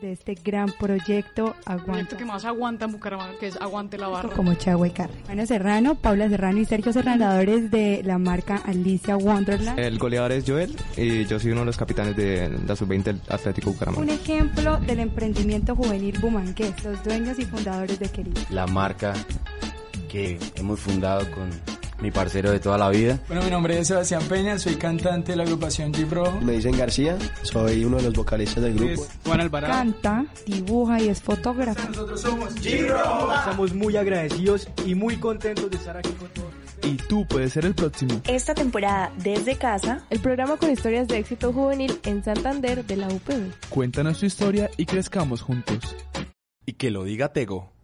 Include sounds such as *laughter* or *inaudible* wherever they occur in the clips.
de este gran proyecto Aguanta. Proyecto que más aguanta en Bucaramanga, que es Aguante la Barra. Como Chagua y Carre. Ana Serrano, Paula Serrano y Sergio Serrano, de la marca Alicia Wonderland. El goleador es Joel y yo soy uno de los capitanes de la sub-20 Atlético Bucaramanga. Un ejemplo del emprendimiento juvenil bumangués, los dueños y fundadores de Querido. La marca que hemos fundado con mi parcero de toda la vida. Bueno, mi nombre es Sebastián Peña, soy cantante de la agrupación Jeep Rojo. Me dicen García, soy uno de los vocalistas del grupo. Juan Alvarado. Canta, dibuja y es fotógrafo. Nosotros somos Jeep Rojo. Estamos muy agradecidos y muy contentos de estar aquí con todos. Y tú puedes ser el próximo. Esta temporada desde casa, el programa con historias de éxito juvenil en Santander de la UPB. Cuéntanos tu historia y crezcamos juntos. Y que lo diga Tego.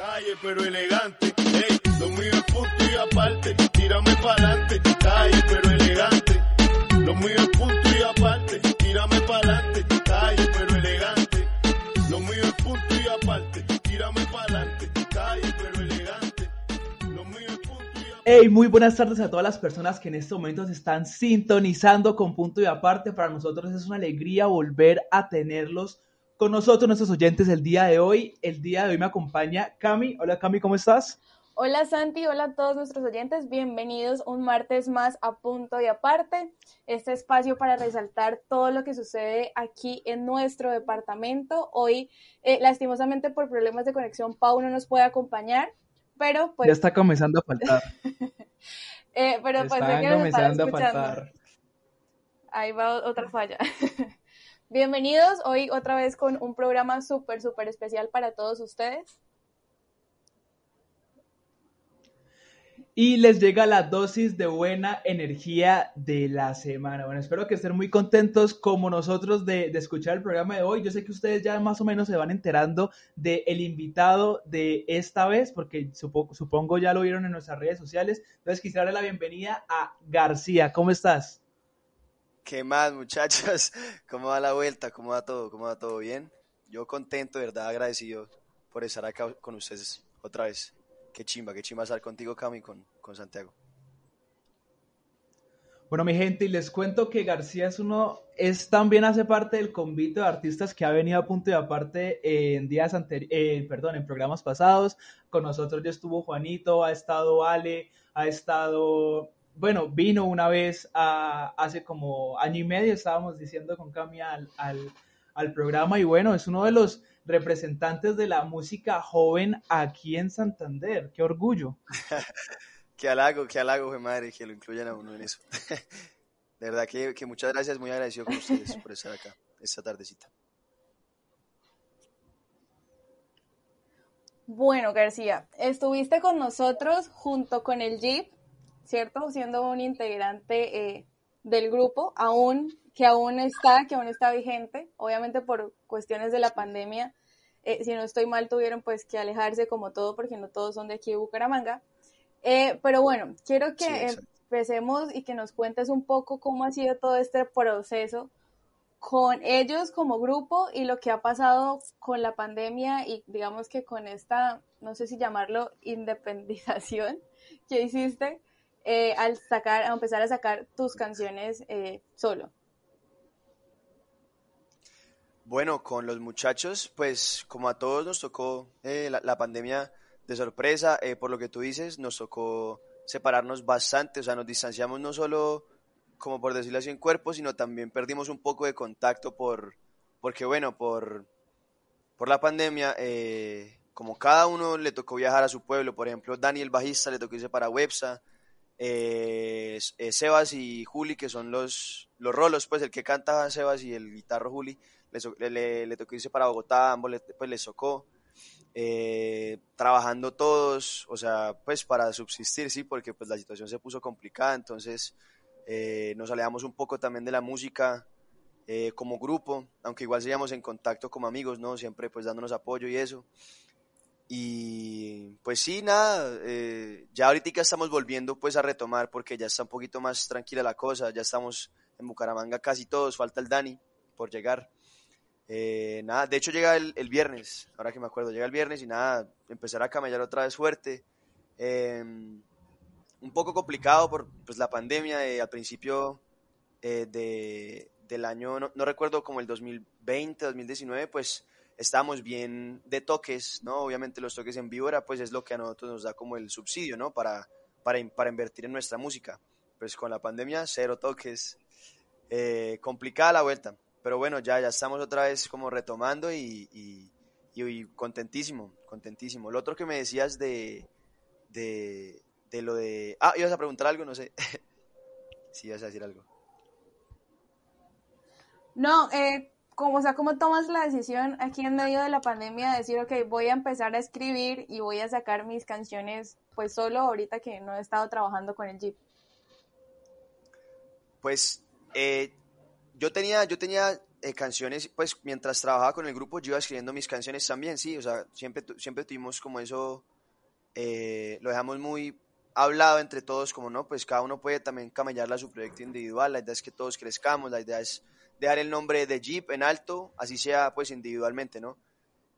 Calle pero elegante, hey, lo mío es punto y aparte, tírame pa'lante, calle pero elegante, lo mío es punto y aparte, tírame pa'lante, calle pero elegante, lo mío es punto y aparte, tírame pa'lante, calle pero elegante, lo mío es punto y aparte. Hey, muy buenas tardes a todas las personas que en este momento se están sintonizando con punto y aparte, para nosotros es una alegría volver a tenerlos con nosotros, nuestros oyentes, el día de hoy. El día de hoy me acompaña Cami. Hola Cami, ¿cómo estás? Hola Santi, hola a todos nuestros oyentes, bienvenidos un martes más a punto y aparte, este espacio para resaltar todo lo que sucede aquí en nuestro departamento. Hoy, eh, lastimosamente por problemas de conexión, Pau no nos puede acompañar, pero pues... Ya está comenzando a faltar. *laughs* eh, pero pues comenzando a faltar. Ahí va otra falla. *laughs* Bienvenidos hoy otra vez con un programa súper, súper especial para todos ustedes. Y les llega la dosis de buena energía de la semana. Bueno, espero que estén muy contentos como nosotros de, escuchar el programa de hoy. Yo sé que ustedes ya más o menos se van enterando del el invitado de esta vez, porque supongo, supongo ya lo vieron en nuestras redes sociales. Entonces quisiera darle la bienvenida a García. ¿Cómo estás? ¿Qué más, muchachos? *laughs* ¿Cómo va la vuelta? ¿Cómo va todo? ¿Cómo va todo bien? Yo contento, de verdad, agradecido por estar acá con ustedes otra vez. Qué chimba, qué chimba estar contigo, Cami, con, con Santiago. Bueno, mi gente, y les cuento que García es uno, es también hace parte del convito de artistas que ha venido a punto y aparte en días anteriores, eh, perdón, en programas pasados. Con nosotros ya estuvo Juanito, ha estado Ale, ha estado bueno, vino una vez hace como año y medio, estábamos diciendo con Cami al, al, programa, y bueno, es uno de los representantes de la música joven aquí en Santander. ¡Qué orgullo! *laughs* qué halago, qué halago, madre, que lo incluyan a uno en eso. *laughs* de verdad que, que muchas gracias, muy agradecido con ustedes por estar acá esta tardecita. Bueno, García, estuviste con nosotros junto con el Jeep ¿cierto? Siendo un integrante eh, del grupo, aún, que aún está, que aún está vigente, obviamente por cuestiones de la pandemia, eh, si no estoy mal, tuvieron pues que alejarse como todo, porque no todos son de aquí de Bucaramanga. Eh, pero bueno, quiero que empecemos y que nos cuentes un poco cómo ha sido todo este proceso con ellos como grupo y lo que ha pasado con la pandemia y digamos que con esta, no sé si llamarlo independización *laughs* que hiciste eh, al sacar, a empezar a sacar tus canciones eh, solo? Bueno, con los muchachos, pues como a todos nos tocó eh, la, pandemia de sorpresa, por lo que tú dices, nos tocó separarnos bastante, o sea, nos distanciamos no solo, como por decirlo así, en cuerpo, sino también perdimos un poco de contacto por, porque bueno, por, por la pandemia, como cada uno le tocó viajar a su pueblo, por ejemplo, Daniel bajista le tocó irse para Websa, eh, eh, Sebas y Juli, que son los, los rolos, pues el que canta Sebas y el guitarro Juli, le, le, tocó irse para Bogotá, ambos pues les tocó. Eh, trabajando todos, o sea, pues para subsistir, sí, porque pues la situación se puso complicada, entonces nos alejamos un poco también de la música como grupo, aunque igual seguíamos en contacto como amigos, ¿no? Siempre pues dándonos apoyo y eso. Y pues sí, nada, eh, ya ahorita estamos volviendo pues a retomar porque ya está un poquito más tranquila la cosa, ya estamos en Bucaramanga casi todos, falta el Dani por llegar. Eh, nada, de hecho llega el, viernes, ahora que me acuerdo, llega el viernes y nada, empezar a camellar otra vez fuerte. Em, un poco complicado por pues, la pandemia, eh, al principio de, del año, no, no recuerdo como el 2020, 2019, pues estábamos bien de toques, ¿no? Obviamente los toques en vivo era, pues es lo que a nosotros nos da como el subsidio, ¿no? Para, para, para invertir en nuestra música. Pues con la pandemia, cero toques, eh, complicada la vuelta. Pero bueno, ya, ya estamos otra vez como retomando y, y, y contentísimo, contentísimo. Lo otro que me decías de, de, de lo de... Ah, ibas a preguntar algo, no sé. *laughs* sí, ibas a decir algo. No, eh, como, o sea, ¿cómo tomas la decisión aquí en medio de la pandemia de decir, ok, voy a empezar a escribir y voy a sacar mis canciones, pues solo ahorita que no he estado trabajando con el Jeep? Pues eh, yo tenía, yo tenía eh, canciones, pues mientras trabajaba con el grupo yo iba escribiendo mis canciones también, sí, o sea, siempre, siempre tuvimos como eso, eh, lo dejamos muy hablado entre todos, como no, pues cada uno puede también camellarla a su proyecto individual, la idea es que todos crezcamos, la idea es dejar el nombre de Jeep en alto, así sea pues individualmente, ¿no?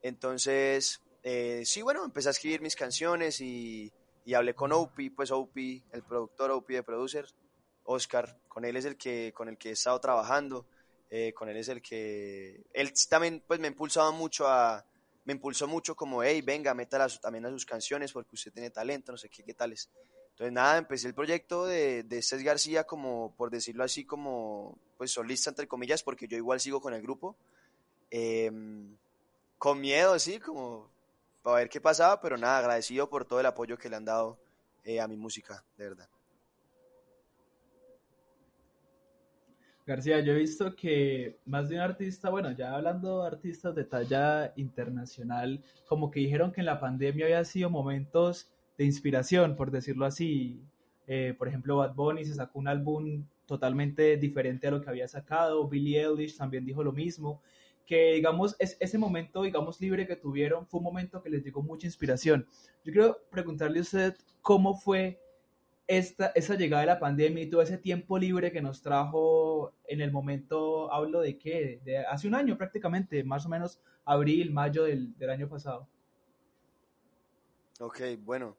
Entonces, eh, sí, bueno, empecé a escribir mis canciones y, y hablé con Opie, pues Opie, el productor Opie de Producer, Oscar, con él es el que, con el que he estado trabajando, eh, con él es el que, él también pues me impulsaba mucho a, me impulsó mucho como, hey, venga, métala también a sus canciones porque usted tiene talento, no sé qué, qué tales. Entonces nada, empecé el proyecto de, de García como, por decirlo así, como pues solista entre comillas, porque yo igual sigo con el grupo. Em, con miedo, sí, como para ver qué pasaba, pero nada, agradecido por todo el apoyo que le han dado eh, a mi música, de verdad. García, yo he visto que más de un artista, bueno, ya hablando de artistas de talla internacional, como que dijeron que en la pandemia había sido momentos de inspiración, por decirlo así. Eh, por ejemplo, Bad Bunny se sacó un álbum totalmente diferente a lo que había sacado. Billie Eilish también dijo lo mismo. Que, digamos, es, ese momento, digamos, libre que tuvieron fue un momento que les llegó mucha inspiración. Yo quiero preguntarle a usted cómo fue esta, esa llegada de la pandemia y todo ese tiempo libre que nos trajo en el momento, hablo de qué, de hace un año prácticamente, más o menos abril, mayo del, del año pasado. Ok, bueno,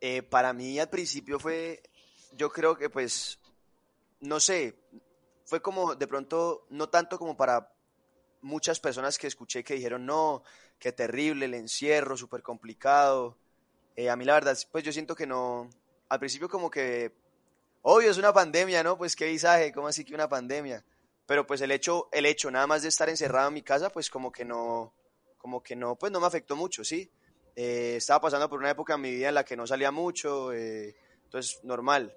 eh, para mí al principio fue, yo creo que pues, no sé, fue como de pronto, no tanto como para muchas personas que escuché que dijeron, no, qué terrible el encierro, súper complicado. Eh, a mí la verdad, pues yo siento que no, al principio como que, obvio, es una pandemia, ¿no? Pues qué visaje, ¿cómo así que una pandemia? Pero pues el hecho, el hecho nada más de estar encerrado en mi casa, pues como que no, como que no, pues no me afectó mucho, ¿sí? Eh, estaba pasando por una época en mi vida en la que no salía mucho, eh, entonces normal.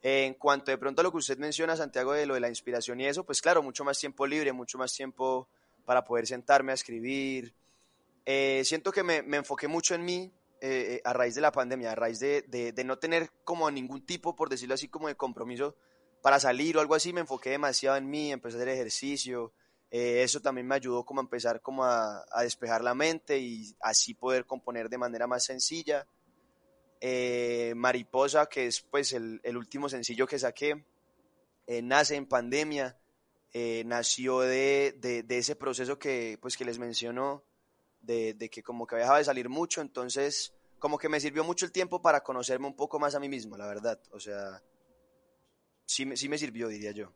en cuanto de pronto a lo que usted menciona, Santiago, de lo de la inspiración y eso, pues claro, mucho más tiempo libre, mucho más tiempo para poder sentarme a escribir. Eh, siento que me, me, enfoqué mucho en mí, eh, eh, a raíz de la pandemia, a raíz de, de, de, no tener como ningún tipo, por decirlo así, como de compromiso para salir o algo así, me enfoqué demasiado en mí, empecé a hacer ejercicio, eh, eso también me ayudó como a empezar como a, a, despejar la mente y así poder componer de manera más sencilla. Eh, Mariposa, que es pues el, el, último sencillo que saqué, nace en pandemia, nació de, de, de, ese proceso que pues que les mencionó de, de, que como que dejaba de salir mucho, entonces como que me sirvió mucho el tiempo para conocerme un poco más a mí mismo, la verdad. O sea, sí, sí me sirvió, diría yo.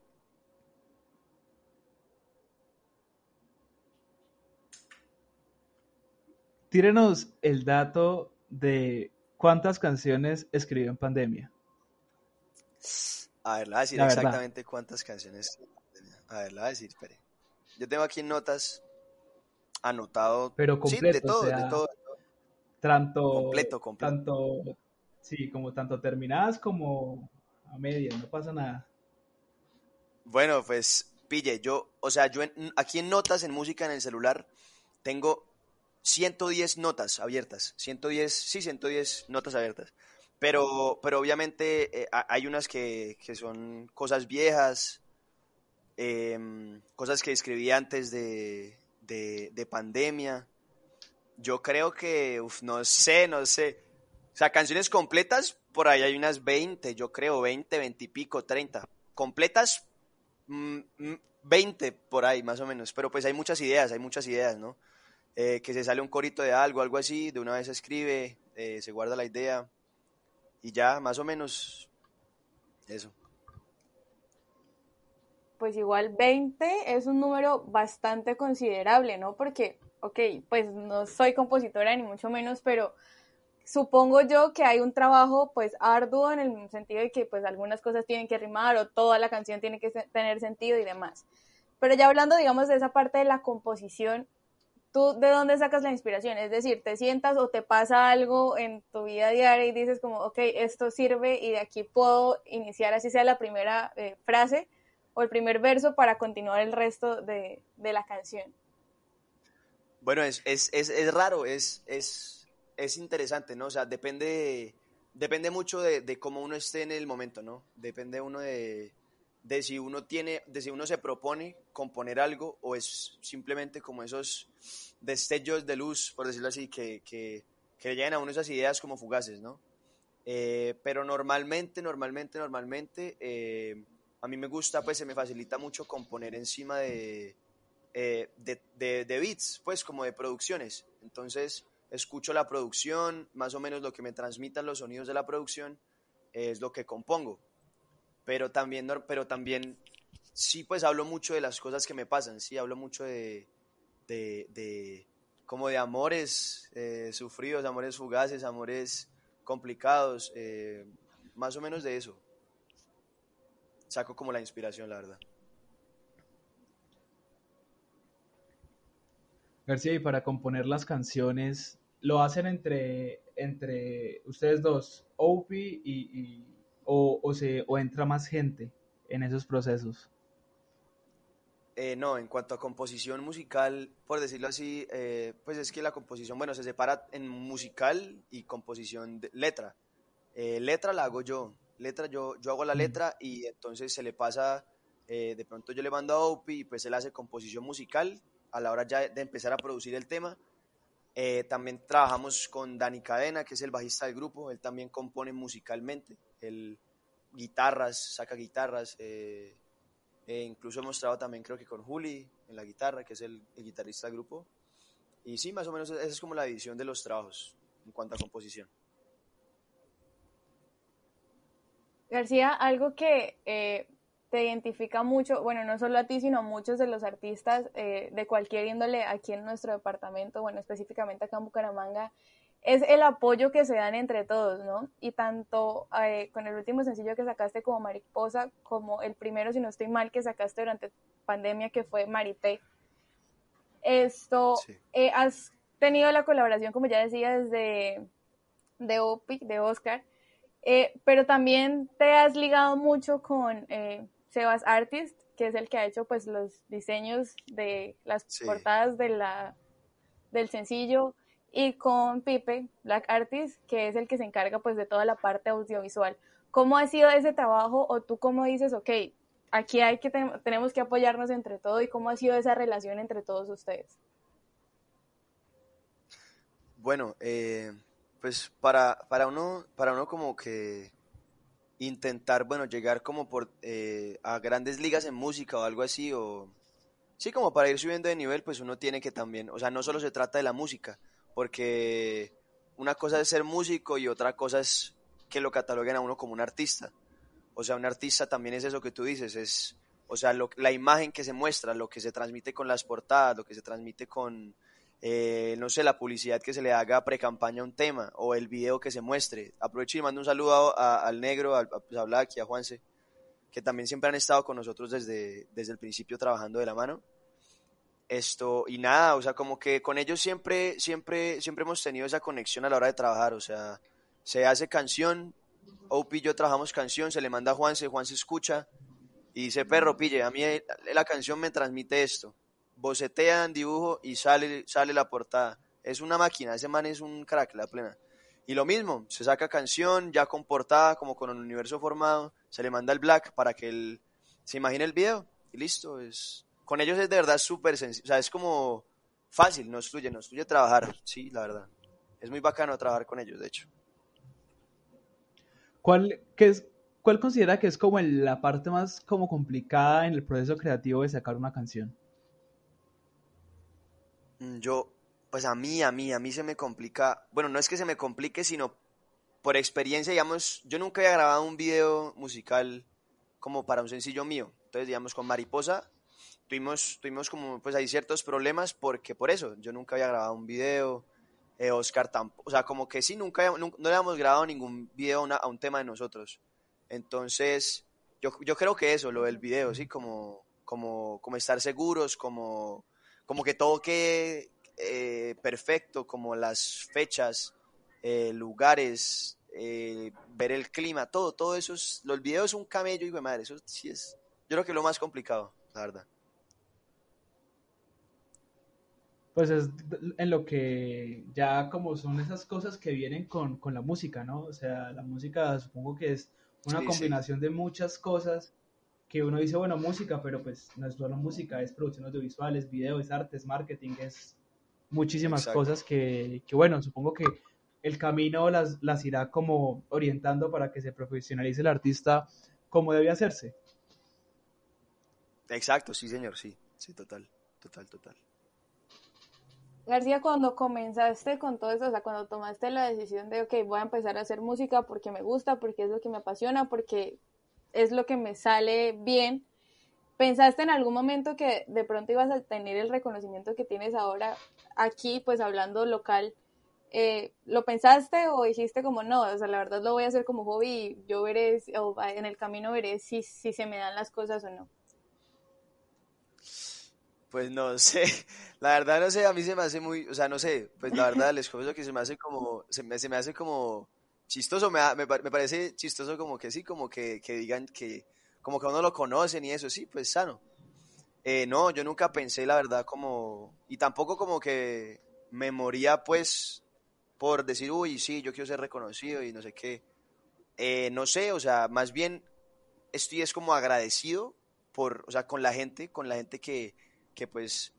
Tírenos el dato de cuántas canciones escribió en pandemia. A ver, la voy a decir la exactamente verdad. cuántas canciones. A ver, la voy a decir, espere. Yo tengo aquí notas anotado. Pero completo, sí, de todo, o sea, de todo. Tanto, completo, completo. Tanto, sí, como tanto terminadas como a medias, no pasa nada. Bueno, pues, pille, yo, o sea, yo en, aquí en notas, en música, en el celular, tengo 110 notas abiertas, 110, sí, 110 notas abiertas. Pero, pero obviamente eh, hay unas que, que, son cosas viejas, eh, cosas que escribí antes de, de, de pandemia. Yo creo que, no sé, no sé. O sea, canciones completas, por ahí hay unas 20, yo creo, 20, 20 y pico, 30. Completas, mmm, 20 por ahí, más o menos. Pero pues hay muchas ideas, hay muchas ideas, ¿no? Eh, que se sale un corito de algo, algo así, de una vez se escribe, eh, se guarda la idea y ya, más o menos, eso. pues igual 20 es un número bastante considerable, ¿no? Porque, ok, pues no soy compositora ni mucho menos, pero supongo yo que hay un trabajo pues arduo en el sentido de que pues algunas cosas tienen que rimar o toda la canción tiene que tener sentido y demás. Pero ya hablando, digamos, de esa parte de la composición, ¿tú de dónde sacas la inspiración? Es decir, te sientas o te pasa algo en tu vida diaria y dices como, ok, esto sirve y de aquí puedo iniciar así sea la primera eh, frase o el primer verso para continuar el resto de, de la canción. Bueno, es, es, es, es raro, es, es es interesante, ¿no? O sea, depende, depende mucho de, cómo uno esté en el momento, ¿no? Depende uno de, de si uno tiene, de si uno se propone componer algo o es simplemente como esos destellos de luz, por decirlo así, que, que, que llegan a uno esas ideas como fugaces, ¿no? Eh, pero normalmente, normalmente, normalmente, eh, a mí me gusta, pues se me facilita mucho componer encima de, eh, de, de, de, beats, pues como de producciones. Entonces, escucho la producción, más o menos lo que me transmitan los sonidos de la producción es lo que compongo. Pero también, pero también sí, pues hablo mucho de las cosas que me pasan, sí, hablo mucho de, de, como de amores eh, sufridos, amores fugaces, amores complicados, eh, más o menos de eso. Saco como la inspiración, la verdad. García, y para componer las canciones, lo hacen entre, entre ustedes dos, Opie y, o, o, se, o entra más gente en esos procesos? Eh, no, en cuanto a composición musical, por decirlo así, eh, pues es que la composición, bueno, se separa en musical y composición de letra. Eh, letra la hago yo, letra yo, yo hago la mm. letra y entonces se le pasa, de pronto yo le mando a Opie y pues él hace composición musical a la hora ya de empezar a producir el tema también trabajamos con Dani Cadena, que es el bajista del grupo, él también compone musicalmente, él guitarras, saca guitarras, eh, e incluso hemos trabajado también creo que con Juli en la guitarra, que es el, guitarrista del grupo. Y sí, más o menos esa es como la división de los trabajos en cuanto a composición. García, algo que eh, te identifica mucho, bueno, no solo a ti, sino a muchos de los artistas eh, de cualquier índole aquí en nuestro departamento, bueno, específicamente acá en Bucaramanga, es el apoyo que se dan entre todos, ¿no? Y tanto eh, con el último sencillo que sacaste como Mariposa, como el primero, si no estoy mal, que sacaste durante pandemia, que fue Marité. Esto, eh, has tenido la colaboración, como ya decía, desde de OPI, de Oscar, pero también te has ligado mucho con Sebas Artist, que es el que ha hecho pues los diseños de las portadas de la, del sencillo, y con Pipe, Black Artist, que es el que se encarga pues de toda la parte audiovisual. ¿Cómo ha sido ese trabajo o tú cómo dices, ok, aquí hay que tenemos que apoyarnos entre todos y cómo ha sido esa relación entre todos ustedes? Bueno, eh, pues para, para, uno, para uno como que intentar, bueno, llegar como por eh, a grandes ligas en música o algo así, o sí, como para ir subiendo de nivel, pues uno tiene que también, o sea, no solo se trata de la música, porque una cosa es ser músico y otra cosa es que lo cataloguen a uno como un artista. O sea, un artista también es eso que tú dices, es, o sea, la imagen que se muestra, lo que se transmite con las portadas, lo que se transmite con, eh, no sé, la publicidad que se le haga pre-campaña a un tema o el video que se muestre. Aprovecho y mando un saludo al negro, a, pues, a Black y a Juanse, que también siempre han estado con nosotros desde, desde el principio trabajando de la mano. Esto, y nada, o sea, como que con ellos siempre, siempre, siempre hemos tenido esa conexión a la hora de trabajar, o sea, se hace canción, OP y yo trabajamos canción, se le manda a Juanse, Juanse escucha y dice, perro, pille, a mí la canción me transmite esto bocetean, dibujo y sale, sale la portada. Es una máquina, ese man es un crack, la plena. Y lo mismo, se saca canción ya con portada, como con un universo formado, se le manda el black para que él se imagine el video y listo. Es, con ellos es de verdad súper sencillo, o sea, es como fácil, nos fluye, nos fluye trabajar, sí, la verdad. Es muy bacano trabajar con ellos, de hecho. ¿Cuál, qué es, ¿Cuál considera que es como la parte más como complicada en el proceso creativo de sacar una canción? Mm, yo, pues a mí, a mí, a mí se me complica, bueno, no es que se me complique, sino por experiencia, digamos, yo nunca había grabado un video musical como para un sencillo mío. Entonces, digamos, con Mariposa tuvimos, tuvimos como, pues hay ciertos problemas porque por eso, yo nunca había grabado un video, eh, Oscar tampoco, o sea, como que sí, nunca, no le habíamos grabado ningún video a, un tema de nosotros. Entonces, yo, yo creo que eso, lo del video, sí, como, como, como estar seguros, como, como que todo quede eh, perfecto, como las fechas, eh, lugares, eh, ver el clima, todo, todo eso es, los videos es un camello, y de madre, eso sí es, yo creo que es lo más complicado, la verdad. Pues es en lo que ya como son esas cosas que vienen con, con la música, ¿no? O sea, la música supongo que es una combinación de muchas cosas que uno dice, bueno, música, pero pues no es solo música, es producción audiovisuales, videos, artes, marketing, es muchísimas cosas que, que, bueno, supongo que el camino las, las irá como orientando para que se profesionalice el artista como debe hacerse. Exacto, sí, señor, sí, sí, total, total, total. García, cuando comenzaste con todo eso, o sea, cuando tomaste la decisión de, ok, voy a empezar a hacer música porque me gusta, porque es lo que me apasiona, porque es lo que me sale bien, ¿pensaste en algún momento que de pronto ibas a tener el reconocimiento que tienes ahora aquí, pues hablando local? Eh, ¿Lo pensaste o dijiste como no? O sea, la verdad lo voy a hacer como hobby y yo veré, o en el camino veré si, si se me dan las cosas o no. Pues no sé, *laughs* la verdad no sé, a mí se me hace muy, o sea, no sé, pues la verdad les confieso que se me hace como, se me, se me hace como chistoso, me, me, me, parece chistoso como que sí, como que, que, digan que, como que uno lo conocen y eso, sí, pues sano. Eh, no, yo nunca pensé la verdad como, y tampoco como que me moría pues por decir, uy, sí, yo quiero ser reconocido y no sé qué. Eh, no sé, o sea, más bien estoy es como agradecido por, o sea, con la gente, con la gente que que pues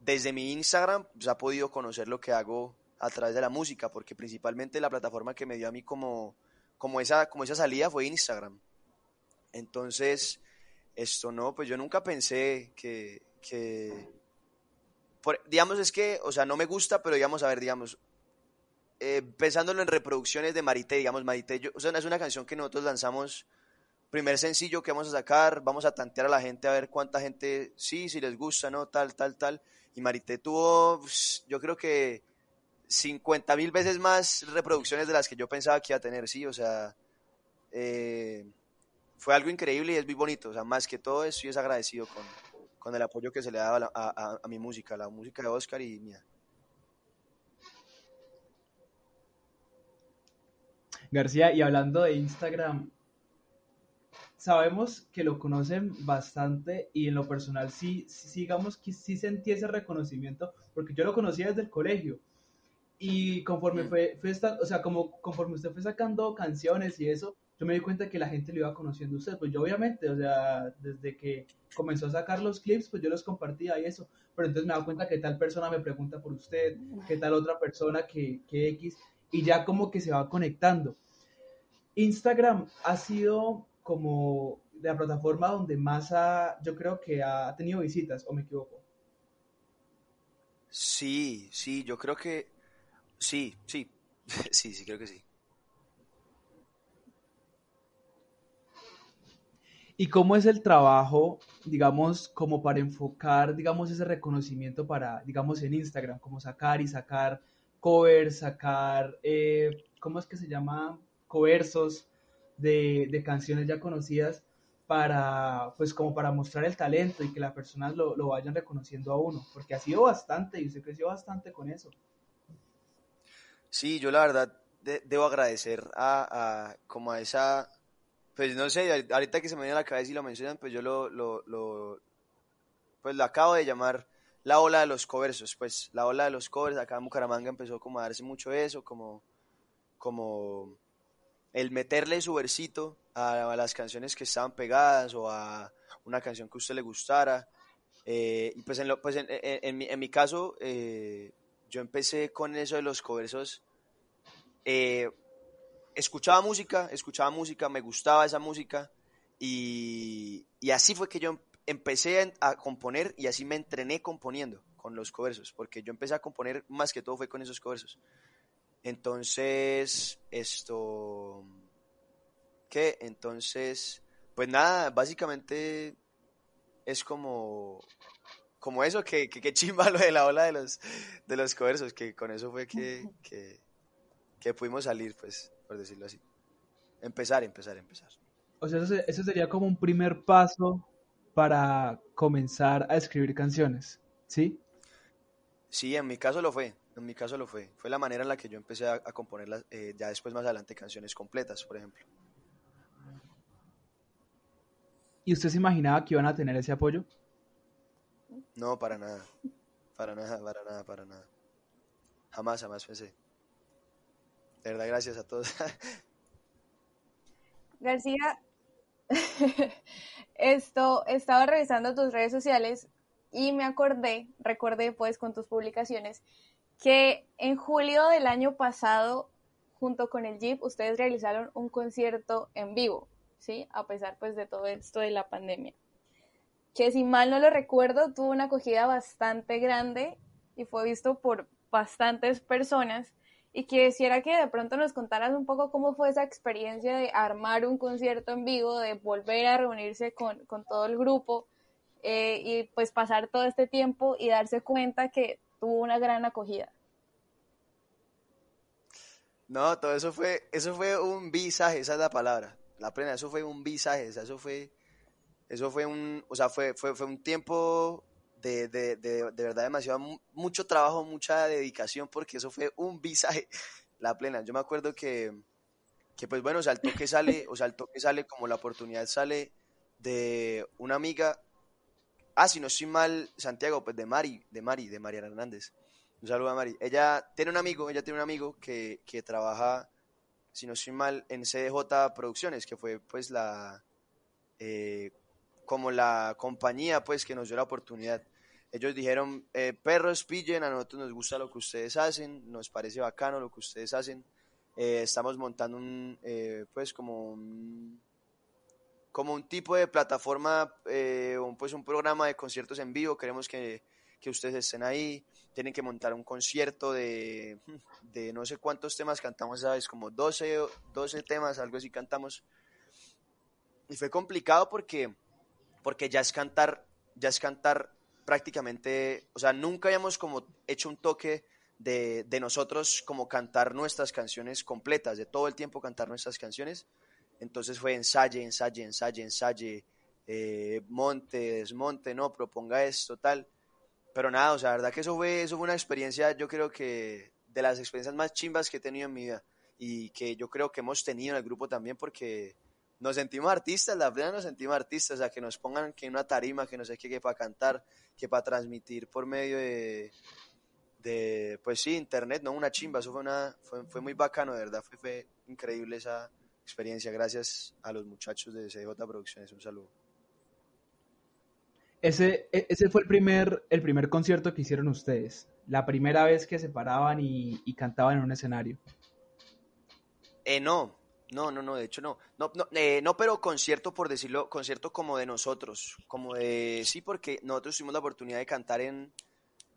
desde mi Instagram pues, ha podido conocer lo que hago a través de la música, porque principalmente la plataforma que me dio a mí como, como, esa, como esa salida fue Instagram. Entonces, esto no, pues yo nunca pensé que, que digamos, es que, o sea, no me gusta, pero digamos, a ver, digamos, eh, pensándolo en reproducciones de Marité, digamos, Marité, yo, o sea, es una canción que nosotros lanzamos primer sencillo que vamos a sacar, vamos a tantear a la gente a ver cuánta gente, sí, si les gusta, ¿no? Tal, tal, tal. Y Marité tuvo, pues, yo creo que 50 mil veces más reproducciones de las que yo pensaba que iba a tener, sí, o sea, eh, fue algo increíble y es muy bonito, o sea, más que todo estoy agradecido con, con el apoyo que se le daba a, a mi música, la música de Oscar y mía. García, y hablando de Instagram, sabemos que lo conocen bastante y en lo personal sí, sí digamos que sí sentí ese reconocimiento porque yo lo conocía desde el colegio y conforme mm. fue, fue o sea, como conforme usted fue sacando canciones y eso, yo me di cuenta que la gente lo iba conociendo a usted, pues yo obviamente, o sea, desde que comenzó a sacar los clips, pues yo los compartía y eso, pero entonces me da cuenta que tal persona me pregunta por usted, que tal otra persona que, que X, y ya como que se va conectando. Instagram ha sido como la plataforma donde más ha, yo creo que ha tenido visitas, o me equivoco. Sí, sí, yo creo que sí, sí, *laughs* sí, sí, creo que sí. ¿Y cómo es el trabajo, digamos, como para enfocar, digamos, ese reconocimiento para, digamos, en Instagram, como sacar y sacar covers, sacar, eh, ¿cómo es que se llama? Coversos, de, canciones ya conocidas para, pues como para mostrar el talento y que las personas lo, vayan reconociendo a uno, porque ha sido bastante y usted creció bastante con eso. Sí, yo la verdad debo agradecer a, como a esa, pues no sé, ahorita que se me viene a la cabeza y lo mencionan, pues yo lo, lo, pues lo acabo de llamar la ola de los covers, pues la ola de los covers, acá en Bucaramanga empezó como a darse mucho eso, como, como el meterle su versito a, las canciones que estaban pegadas o a una canción que a usted le gustara. Eh, y pues en, lo, pues en, mi, en mi, caso, eh, yo empecé con eso de los coversos. Eh, escuchaba música, escuchaba música, me gustaba esa música y, y así fue que yo empecé a, componer y así me entrené componiendo con los coversos, porque yo empecé a componer más que todo fue con esos coversos. Entonces, esto, ¿qué? Entonces, pues nada, básicamente es como, como eso, que, que, que chimba lo de la ola de los, de los coersos, que con eso fue que, que, que pudimos salir, pues, por decirlo así. Empezar, empezar, empezar. O sea, eso, se- eso sería como un primer paso para comenzar a escribir canciones, ¿sí? Sí, en mi caso lo fue, en mi caso lo fue. Fue la manera en la que yo empecé a, a componer las, eh, ya después más adelante canciones completas, por ejemplo. ¿Y usted se imaginaba que iban a tener ese apoyo? No, para nada, para nada, para nada, para nada. Jamás, jamás pensé. De verdad, gracias a todos. *laughs* García, *laughs* esto, estaba revisando tus redes sociales y me acordé, recordé pues con tus publicaciones, que en julio del año pasado, junto con el Jeep, ustedes realizaron un concierto en vivo, ¿sí? A pesar pues de todo esto de la pandemia. Que si mal no lo recuerdo, tuvo una acogida bastante grande y fue visto por bastantes personas. Y quisiera que de pronto nos contaras un poco cómo fue esa experiencia de armar un concierto en vivo, de volver a reunirse con, con todo el grupo eh, y pues pasar todo este tiempo y darse cuenta que tuvo una gran acogida. No, todo eso fue, eso fue un visaje, esa es la palabra. La plena, eso fue un visaje, o sea, eso fue, eso fue un, o sea, fue, fue, fue un tiempo de, de, de, de verdad demasiado, mu- mucho trabajo, mucha dedicación, porque eso fue un visaje, *laughs* la plena. Yo me acuerdo que, que pues bueno, o sea, el toque sale, o sea, el toque sale como la oportunidad sale de una amiga, ah, si no estoy mal, Santiago, pues de Mari, de Mari, de Mariana Hernández. Un saludo a Mari. Ella tiene un amigo, ella tiene un amigo que, que trabaja, si no estoy mal, en CDJ Producciones, que fue pues la, eh, como la compañía pues que nos dio la oportunidad. Ellos dijeron, eh, perros, pillen, a nosotros nos gusta lo que ustedes hacen, nos parece bacano lo que ustedes hacen. Eh, estamos montando un, pues como un, como un tipo de plataforma, eh, pues un programa de conciertos en vivo, queremos que, que ustedes estén ahí, tienen que montar un concierto de, *laughs* de no sé cuántos temas cantamos, ¿sabes? Como 12, o- 12 temas, algo así cantamos. Y fue complicado porque, porque ya es cantar, ya es cantar prácticamente, o sea, nunca habíamos como hecho un toque de, de nosotros como cantar nuestras canciones completas, de todo el tiempo cantar nuestras canciones. Entonces fue ensaye, ensaye, ensaye, ensaye, eh, monte, desmonte, no, proponga esto, tal. Pero nada, o sea, la verdad que eso fue, eso fue una experiencia, yo creo que de las experiencias más chimbas que he tenido en mi vida y que yo creo que hemos tenido en el grupo también porque nos sentimos artistas, la verdad nos sentimos artistas, o sea, que nos pongan que una tarima, que no sé qué, que para cantar, que para transmitir por medio de, de, pues sí, internet, no una chimba, eso fue, una, fue, fue muy bacano, de verdad, fue, fue increíble esa experiencia, gracias a los muchachos de CJ Producciones, un saludo. Ese, e- ese fue el primer, el primer concierto que hicieron ustedes, la primera vez que se paraban y, y cantaban en un escenario. Eh, no, no, no, no, de hecho no. No, no, eh, no, pero concierto, por decirlo, concierto como de nosotros, como de, sí, porque nosotros tuvimos la oportunidad de cantar en,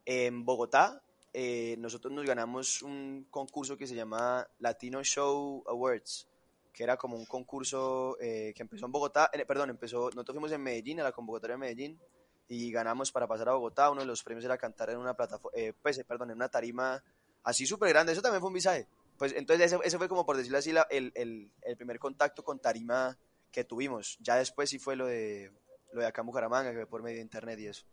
en Bogotá. eh, nosotros nos ganamos un concurso que se llama Latino Show Awards, que era como un concurso eh, que empezó en Bogotá, eh, perdón, empezó, nosotros fuimos en Medellín, a la convocatoria de Medellín, y ganamos para pasar a Bogotá. Uno de los premios era cantar en una plataforma, pues, eh, perdón, en una tarima así súper grande. Eso también fue un visaje. Pues entonces ese, ese fue como por decirlo así la- el, el, el primer contacto con tarima que tuvimos. Ya después sí fue lo de lo de acá en Bucaramanga, que fue por medio de internet y eso.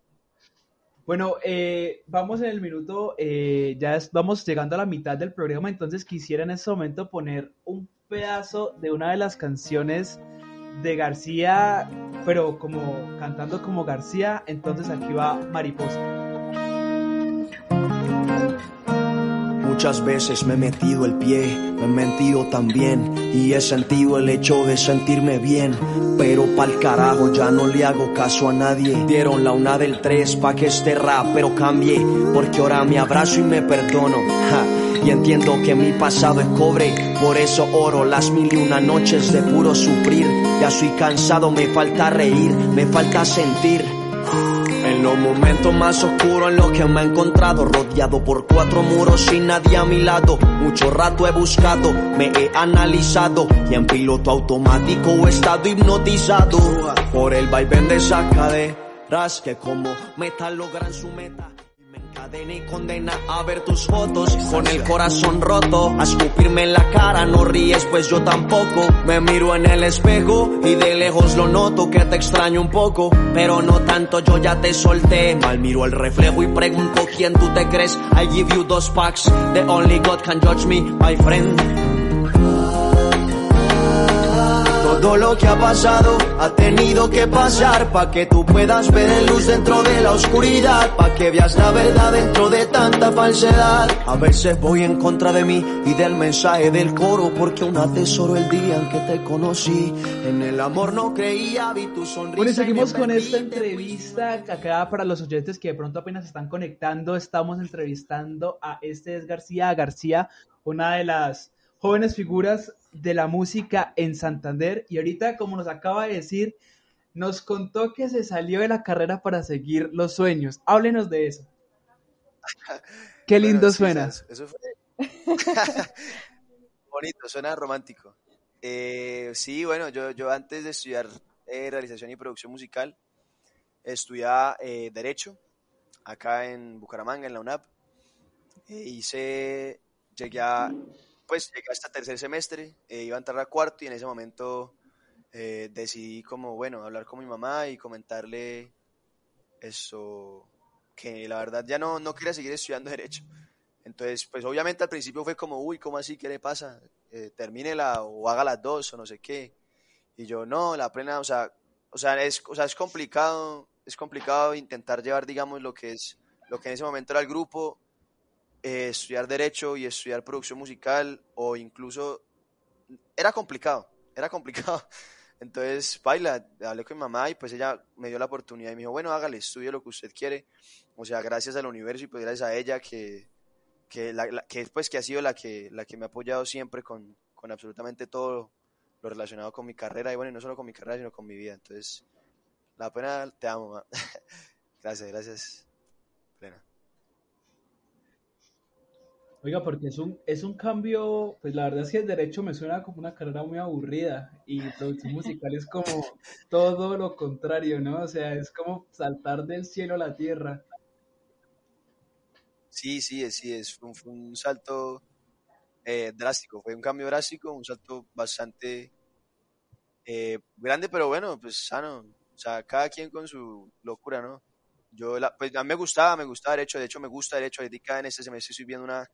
Bueno, eh, vamos en el minuto, eh, ya es- vamos llegando a la mitad del programa, entonces quisiera en este momento poner un pedazo de una de las canciones de García, pero como cantando como García, entonces aquí va Mariposa. Muchas veces me he metido el pie, me he mentido también y he sentido el hecho de sentirme bien. Pero pa'l carajo ya no le hago caso a nadie. Dieron la una del tres pa' que este rap pero cambie, porque ahora me abrazo y me perdono. Y entiendo que mi pasado es cobre, por eso oro las mil y una noches de puro sufrir. Ya soy cansado, me falta reír, me falta sentir. En los momentos más oscuros en los que me he encontrado Rodeado por cuatro muros sin nadie a mi lado Mucho rato he buscado, me he analizado Y en piloto automático he estado hipnotizado Por el vaivén de esa cadena ras que como metal logran su meta. Me encadena y condena a ver tus fotos con el corazón roto, a escupirme en la cara, no ríes pues yo tampoco. Me miro en el espejo y de lejos lo noto que te extraño un poco, pero no tanto, yo ya te solté. Mal miro el reflejo y pregunto quién tú te crees. I give you dos packs, the only God can judge me, my friend. Todo lo que ha pasado ha tenido que pasar pa' que tú puedas ver luz dentro de la oscuridad, pa' que veas la verdad dentro de tanta falsedad. A veces voy en contra de mí y del mensaje del coro, porque un atesoro el día en que te conocí. En el amor no creía, vi tu sonrisa. Bueno, y seguimos con esta entrevista acá para los oyentes que de pronto apenas están conectando. Estamos entrevistando a este es García García, una de las jóvenes figuras de la música en Santander y ahorita, como nos acaba de decir, nos contó que se salió de la carrera para seguir los sueños. Háblenos de eso. *laughs* Qué lindo suena. Eso fue *laughs* bonito, suena romántico. Eh, sí, bueno, yo, yo antes de estudiar eh, realización y producción musical, estudiaba eh, Derecho acá en Bucaramanga, en la UNAP. hice, llegué a pues llegué hasta tercer semestre, eh, iba a entrar a cuarto y en ese momento eh, decidí como, bueno, hablar con mi mamá y comentarle eso, que la verdad ya no, no quería seguir estudiando Derecho. Entonces, pues obviamente al principio fue como, uy, ¿cómo así? ¿Qué le pasa? Eh, termínela o haga las dos o no sé qué. Y yo, no, la plena, o sea, o sea, es, o sea, es complicado, es complicado intentar llevar, digamos, lo que es, lo que en ese momento era el grupo eh, estudiar derecho y estudiar producción musical o incluso era complicado, era complicado. *laughs* Entonces, baila, hablé con mi mamá y pues ella me dio la oportunidad y me dijo, bueno, hágale, estudie lo que usted quiere. O sea, gracias al universo y pues gracias a ella que, que, que, pues, que ha sido la que, la que me ha apoyado siempre con, con absolutamente todo lo relacionado con mi carrera y bueno, no solo con mi carrera, sino con mi vida. Entonces, la pena, te amo, *laughs* gracias, gracias, plena. Oiga, porque es un, es un cambio, pues la verdad es que el derecho me suena como una carrera muy aburrida y producción musical es como todo lo contrario, ¿no? O sea, es como saltar del cielo a la tierra. Sí, sí, sí, es, fue, un, salto eh, drástico, fue un cambio drástico, un salto bastante eh, grande, pero bueno, pues sano. O sea, cada quien con su locura, ¿no? Yo, la, pues a mí me gustaba, me gustaba Derecho, de hecho me gusta Derecho, ahorita en este semestre estoy viendo una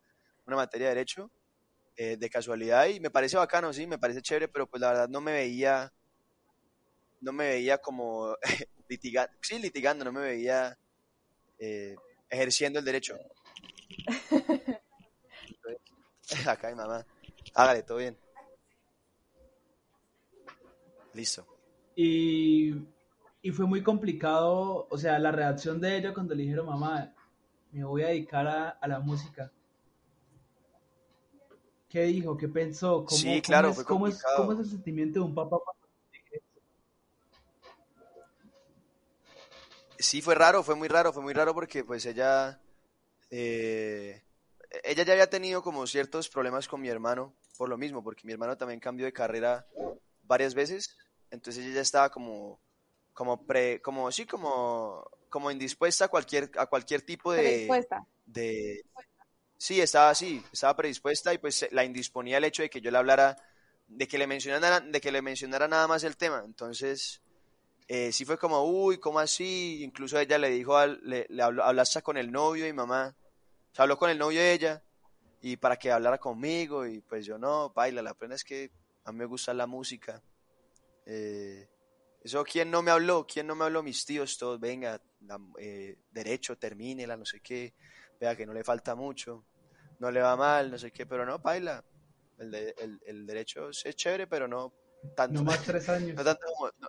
una materia de derecho eh, de casualidad y me parece bacano, sí, me parece chévere, pero pues la verdad no me veía, no me veía como *laughs* litigando, sí, litigando, no me veía eh, ejerciendo el derecho. *laughs* Acá mi mamá, hágale, todo bien. Listo. Y, y fue muy complicado, o sea, la reacción de ella cuando le dijeron, mamá, me voy a dedicar a, a la música. ¿Qué dijo? ¿Qué pensó? ¿Cómo, sí, claro, cómo es, cómo, es, el sentimiento de un papá Sí, fue raro, fue muy raro, fue muy raro porque pues ella, eh, ella ya había tenido como ciertos problemas con mi hermano por lo mismo, porque mi hermano también cambió de carrera varias veces, entonces ella ya estaba como, como pre, como sí, como, como indispuesta a cualquier, a cualquier tipo de, de, Sí, estaba así, estaba predispuesta y pues la indisponía el hecho de que yo le hablara, de que le mencionara, de que le mencionara nada más el tema. Entonces, eh, sí fue como, uy, ¿cómo así? Incluso ella le dijo, al, le, le habló, hablaste con el novio y mamá, se habló con el novio de ella y para que hablara conmigo y pues yo no, baila, la pena es que a mí me gusta la música. Eh, eso, ¿quién no me habló? ¿Quién no me habló? Mis tíos, todos, venga, eh, derecho, termínela, no sé qué, vea que no le falta mucho no le va mal, no sé qué, pero no, baila. El, de, el, el derecho es chévere, pero no tanto. No más *laughs* tres años. no tanto como, no.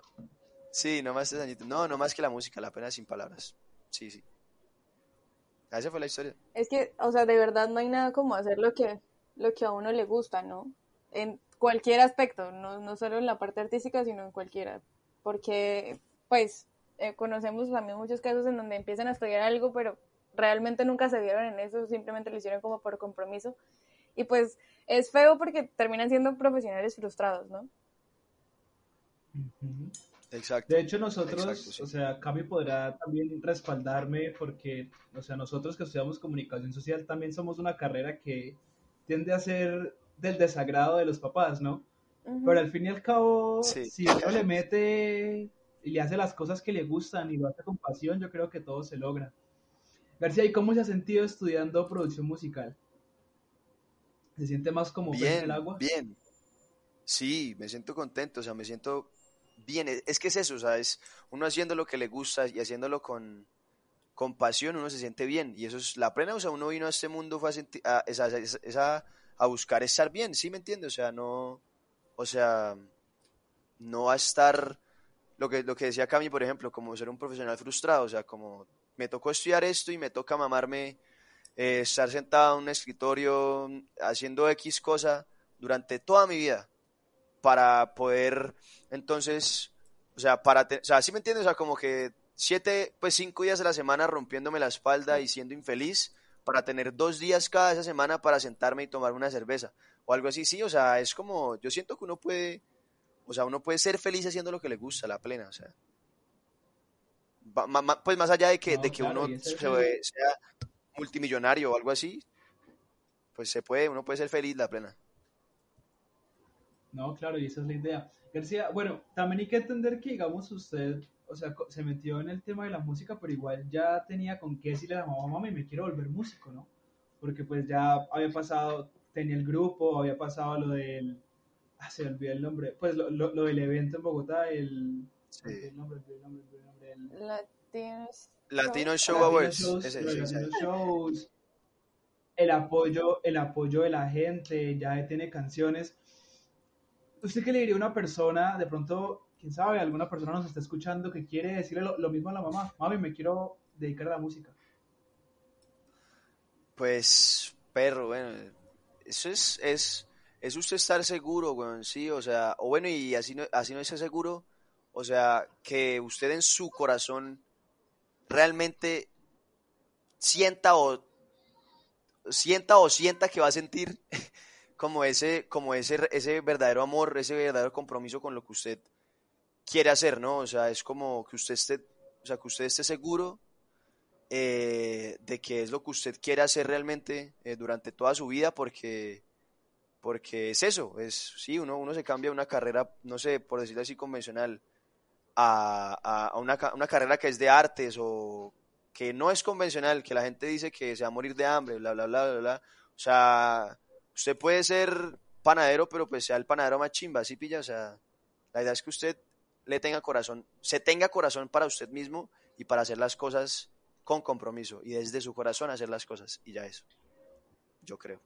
Sí, no más tres años. No, no más que la música, la pena sin palabras. Sí, sí. Esa fue la historia. Es que, o sea, de verdad no hay nada como hacer lo que, lo que a uno le gusta, ¿no? En cualquier aspecto, no, no solo en la parte artística, sino en cualquiera. Porque, pues, eh, conocemos también muchos casos en donde empiezan a estudiar algo, pero realmente nunca se dieron en eso, simplemente lo hicieron como por compromiso. Y pues es feo porque terminan siendo profesionales frustrados, ¿no? Exacto. De hecho, nosotros, o sea, Cami podrá también respaldarme porque, o sea, nosotros que estudiamos comunicación social también somos una carrera que tiende a ser del desagrado de los papás, ¿no? Pero al fin y al cabo, si uno le mete y le hace las cosas que le gustan y lo hace con pasión, yo creo que todo se logra. García, ¿y cómo se ha sentido estudiando producción musical? ¿Se siente más como bien, en el agua? Bien, sí, me siento contento, o sea, me siento bien. Es que es eso, o sea, es uno haciendo lo que le gusta y haciéndolo con, con pasión, uno se siente bien. Y eso es la plena, o sea, uno vino a este mundo fue a, a, a buscar estar bien, ¿sí me entiende? O sea, no, o sea, no a estar lo que, lo que decía Cami, por ejemplo, como ser un profesional frustrado, o sea, como me tocó estudiar esto y me toca mamarme, eh, estar sentado en un escritorio haciendo X cosa durante toda mi vida para poder, entonces, o sea, para, o sea, ¿sí me entiendes? O sea, como que siete, pues cinco días de la semana rompiéndome la espalda y siendo infeliz para tener dos días cada esa semana para sentarme y tomar una cerveza o algo así, sí, o sea, es como, yo siento que uno puede o sea, uno puede ser feliz haciendo lo que le gusta, la plena, o sea. Pues más allá de que, de que uno sea multimillonario o algo así, pues se puede, uno puede ser feliz, la plena. No, claro, y esa es la idea. García, bueno, también hay que entender que, digamos, usted, o sea, se metió en el tema de la música, pero igual ya tenía con qué decirle a la mamá, mamá, me quiero volver músico, ¿no? Porque pues ya había pasado, tenía el grupo, había pasado lo del Ah, se olvidó el nombre. Pues lo, lo, lo, del evento en Bogotá, el. Sí. El nombre, el nombre, el nombre. El... Latinos. Latino Show Awards. Shows. El apoyo, el apoyo de la gente, ya tiene canciones. ¿Usted qué le diría a una persona, de pronto, quién sabe, alguna persona nos está escuchando que quiere decirle lo, lo mismo a la mamá? Mami, me quiero dedicar a la música. Pues, perro, bueno, eso es, es es usted estar seguro, weón, sí, o sea, o bueno, y así no, así no esté seguro, o sea, que usted en su corazón realmente sienta o sienta o sienta que va a sentir *laughs* como ese, como ese, ese verdadero amor, ese verdadero compromiso con lo que usted quiere hacer, ¿no? O sea, es como que usted esté, o sea, que usted esté seguro eh, de que es lo que usted quiere hacer realmente eh, durante toda su vida, porque porque es eso, es, sí, uno, uno se cambia una carrera, no sé, por decirlo así, convencional, a, a una, una, carrera que es de artes o que no es convencional, que la gente dice que se va a morir de hambre, bla, bla, bla, bla, bla. O sea, usted puede ser panadero, pero pues sea el panadero más chimba, ¿sí pilla? O sea, la idea es que usted le tenga corazón, se tenga corazón para usted mismo y para hacer las cosas con compromiso y desde su corazón hacer las cosas y ya eso, yo creo.